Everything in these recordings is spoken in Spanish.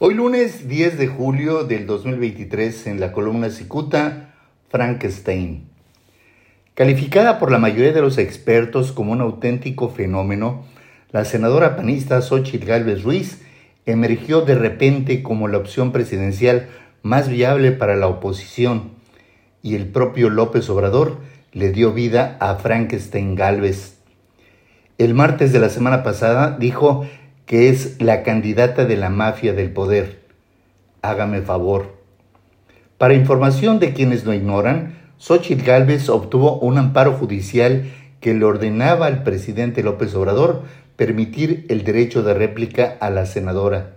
Hoy lunes 10 de julio del 2023 en la columna Cicuta, Frankenstein. Calificada por la mayoría de los expertos como un auténtico fenómeno, la senadora panista Xochitl Gálvez Ruiz emergió de repente como la opción presidencial más viable para la oposición y el propio López Obrador le dio vida a Frankenstein Gálvez. El martes de la semana pasada dijo que es la candidata de la mafia del poder. Hágame favor. Para información de quienes lo ignoran, Xochitl Gálvez obtuvo un amparo judicial que le ordenaba al presidente López Obrador permitir el derecho de réplica a la senadora.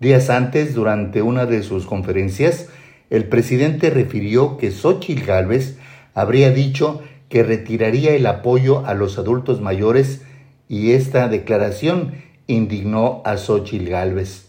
Días antes, durante una de sus conferencias, el presidente refirió que Xochitl Gálvez habría dicho que retiraría el apoyo a los adultos mayores y esta declaración indignó a Xochitl Gálvez.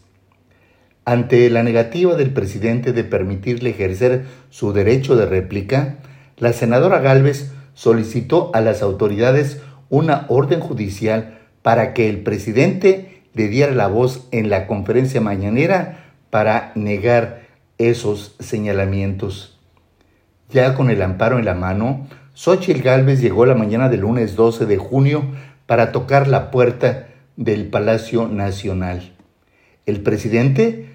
Ante la negativa del presidente de permitirle ejercer su derecho de réplica, la senadora Gálvez solicitó a las autoridades una orden judicial para que el presidente le diera la voz en la conferencia mañanera para negar esos señalamientos. Ya con el amparo en la mano, Xochitl Gálvez llegó la mañana del lunes 12 de junio para tocar la puerta del Palacio Nacional. El presidente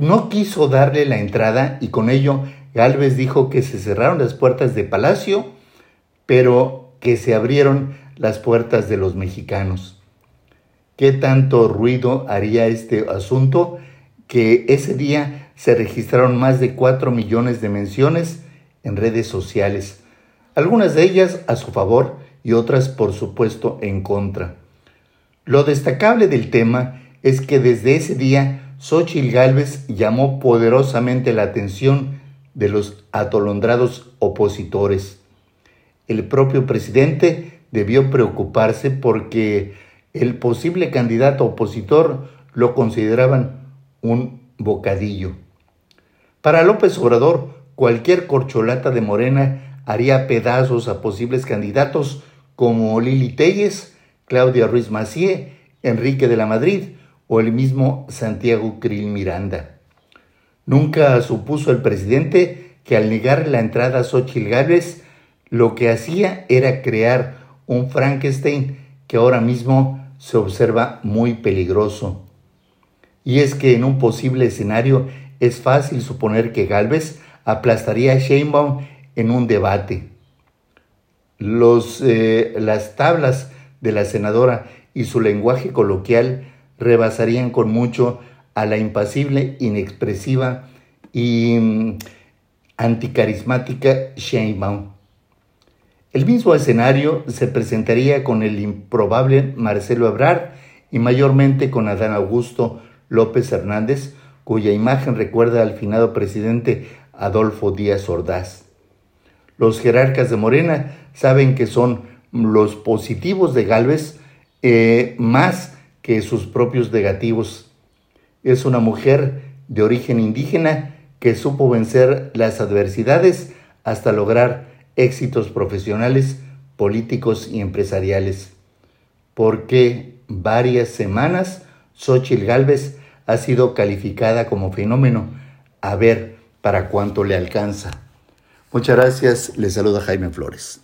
no quiso darle la entrada y con ello Galvez dijo que se cerraron las puertas de Palacio, pero que se abrieron las puertas de los mexicanos. ¿Qué tanto ruido haría este asunto? Que ese día se registraron más de 4 millones de menciones en redes sociales, algunas de ellas a su favor y otras por supuesto en contra. Lo destacable del tema es que desde ese día Xochitl Gálvez llamó poderosamente la atención de los atolondrados opositores. El propio presidente debió preocuparse porque el posible candidato opositor lo consideraban un bocadillo. Para López Obrador, cualquier corcholata de Morena haría pedazos a posibles candidatos como Lili Telles, Claudia Ruiz Macié, Enrique de la Madrid o el mismo Santiago Krill Miranda. Nunca supuso el presidente que al negar la entrada a Xochitl Gálvez, lo que hacía era crear un Frankenstein que ahora mismo se observa muy peligroso. Y es que en un posible escenario es fácil suponer que Gálvez aplastaría a Sheinbaum en un debate. Eh, las tablas de la senadora y su lenguaje coloquial rebasarían con mucho a la impasible, inexpresiva y mm, anticarismática Sheinbaum. El mismo escenario se presentaría con el improbable Marcelo Ebrard y mayormente con Adán Augusto López Hernández, cuya imagen recuerda al finado presidente Adolfo Díaz Ordaz. Los jerarcas de Morena saben que son los positivos de Galvez eh, más que sus propios negativos. Es una mujer de origen indígena que supo vencer las adversidades hasta lograr éxitos profesionales, políticos y empresariales. Porque varias semanas Xochitl Galvez ha sido calificada como fenómeno. A ver para cuánto le alcanza. Muchas gracias. Le saluda Jaime Flores.